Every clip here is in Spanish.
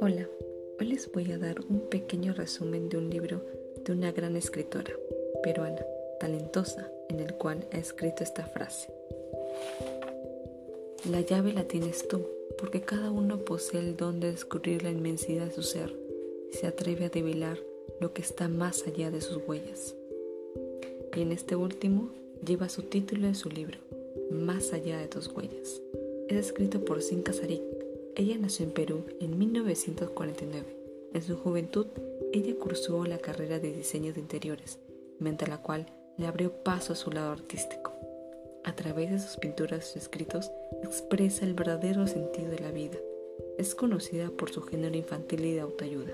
Hola, hoy les voy a dar un pequeño resumen de un libro de una gran escritora peruana, talentosa, en el cual ha escrito esta frase. La llave la tienes tú, porque cada uno posee el don de descubrir la inmensidad de su ser y se atreve a develar lo que está más allá de sus huellas. Y en este último lleva su título de su libro, Más allá de tus huellas. Es escrito por Sin Casarik. Ella nació en Perú en 1949. En su juventud, ella cursó la carrera de diseño de interiores, mediante la cual le abrió paso a su lado artístico. A través de sus pinturas y escritos expresa el verdadero sentido de la vida. Es conocida por su género infantil y de autoayuda.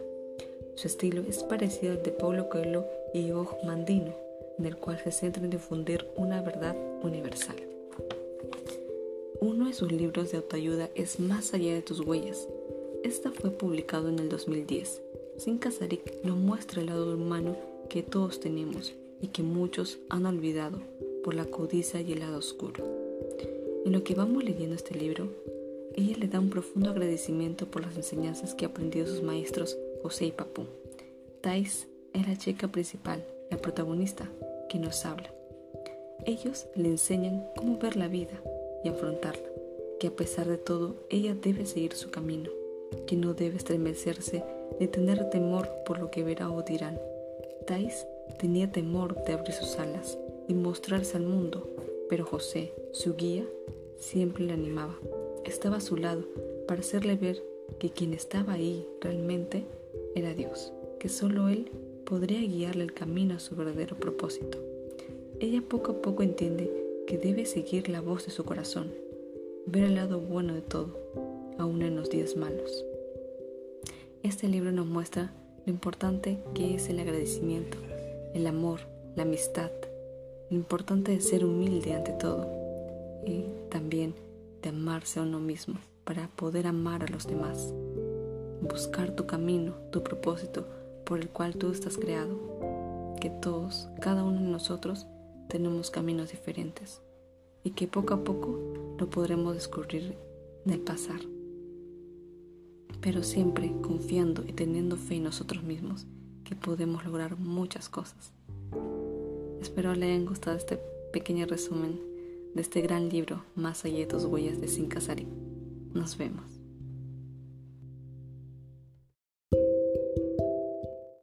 Su estilo es parecido al de Paulo Coelho y Og Mandino, en el cual se centra en difundir una verdad universal. Uno de sus libros de autoayuda es Más allá de tus huellas. Esta fue publicado en el 2010. Sin Casarik nos muestra el lado humano que todos tenemos y que muchos han olvidado por la codicia y el lado oscuro. En lo que vamos leyendo este libro, ella le da un profundo agradecimiento por las enseñanzas que ha aprendido sus maestros José y Papú. Thais es la chica principal, la protagonista, que nos habla. Ellos le enseñan cómo ver la vida y afrontarla, que a pesar de todo ella debe seguir su camino, que no debe estremecerse ni tener temor por lo que verá o dirán. Thais tenía temor de abrir sus alas y mostrarse al mundo, pero José, su guía, siempre le animaba. Estaba a su lado para hacerle ver que quien estaba ahí realmente era Dios, que solo Él podría guiarle el camino a su verdadero propósito. Ella poco a poco entiende que debe seguir la voz de su corazón, ver el lado bueno de todo, aún en los días malos. Este libro nos muestra lo importante que es el agradecimiento, el amor, la amistad, lo importante de ser humilde ante todo y también de amarse a uno mismo para poder amar a los demás. Buscar tu camino, tu propósito por el cual tú estás creado. Que todos, cada uno de nosotros, tenemos caminos diferentes y que poco a poco lo podremos descubrir en el pasar. Pero siempre confiando y teniendo fe en nosotros mismos que podemos lograr muchas cosas. Espero le hayan gustado este pequeño resumen de este gran libro Más allá de tus huellas de Sin Casari. Nos vemos.